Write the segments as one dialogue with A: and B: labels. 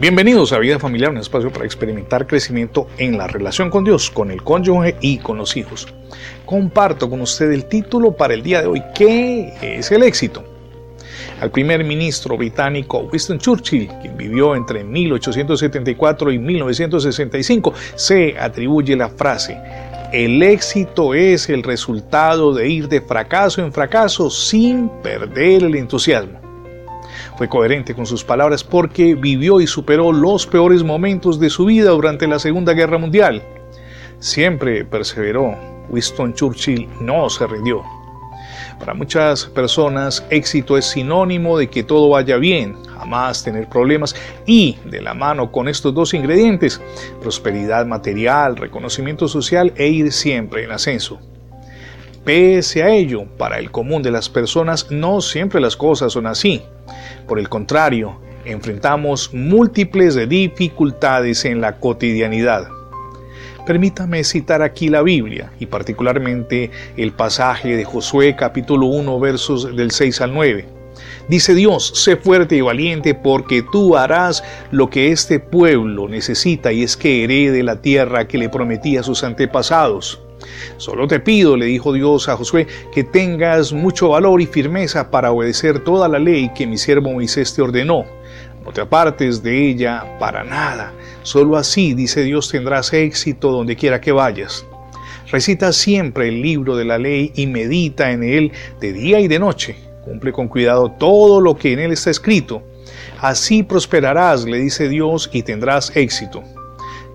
A: Bienvenidos a Vida Familiar, un espacio para experimentar crecimiento en la relación con Dios, con el cónyuge y con los hijos. Comparto con usted el título para el día de hoy, ¿qué es el éxito? Al primer ministro británico Winston Churchill, quien vivió entre 1874 y 1965, se atribuye la frase, el éxito es el resultado de ir de fracaso en fracaso sin perder el entusiasmo. Fue coherente con sus palabras porque vivió y superó los peores momentos de su vida durante la Segunda Guerra Mundial. Siempre perseveró. Winston Churchill no se rindió. Para muchas personas, éxito es sinónimo de que todo vaya bien, jamás tener problemas y, de la mano con estos dos ingredientes, prosperidad material, reconocimiento social e ir siempre en ascenso. Pese a ello, para el común de las personas no siempre las cosas son así. Por el contrario, enfrentamos múltiples dificultades en la cotidianidad. Permítame citar aquí la Biblia y particularmente el pasaje de Josué capítulo 1 versos del 6 al 9. Dice Dios, sé fuerte y valiente porque tú harás lo que este pueblo necesita y es que herede la tierra que le prometí a sus antepasados. Solo te pido, le dijo Dios a Josué, que tengas mucho valor y firmeza para obedecer toda la ley que mi siervo Moisés te ordenó. No te apartes de ella para nada. Solo así, dice Dios, tendrás éxito donde quiera que vayas. Recita siempre el libro de la ley y medita en él de día y de noche. Cumple con cuidado todo lo que en él está escrito. Así prosperarás, le dice Dios, y tendrás éxito.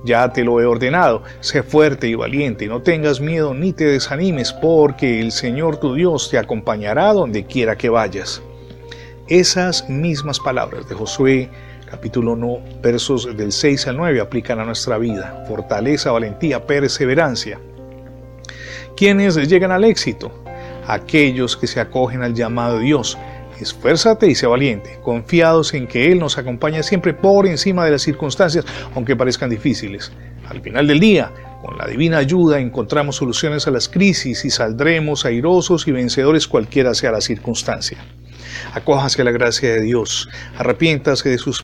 A: Ya te lo he ordenado, sé fuerte y valiente, no tengas miedo ni te desanimes, porque el Señor tu Dios te acompañará donde quiera que vayas. Esas mismas palabras de Josué capítulo 1, versos del 6 al 9 aplican a nuestra vida. Fortaleza, valentía, perseverancia. ¿Quiénes llegan al éxito? Aquellos que se acogen al llamado de Dios, Esfuérzate y sé valiente, confiados en que Él nos acompaña siempre por encima de las circunstancias, aunque parezcan difíciles. Al final del día, con la divina ayuda encontramos soluciones a las crisis y saldremos airosos y vencedores cualquiera sea la circunstancia. Acójase a la gracia de Dios, arrepiéntase de sus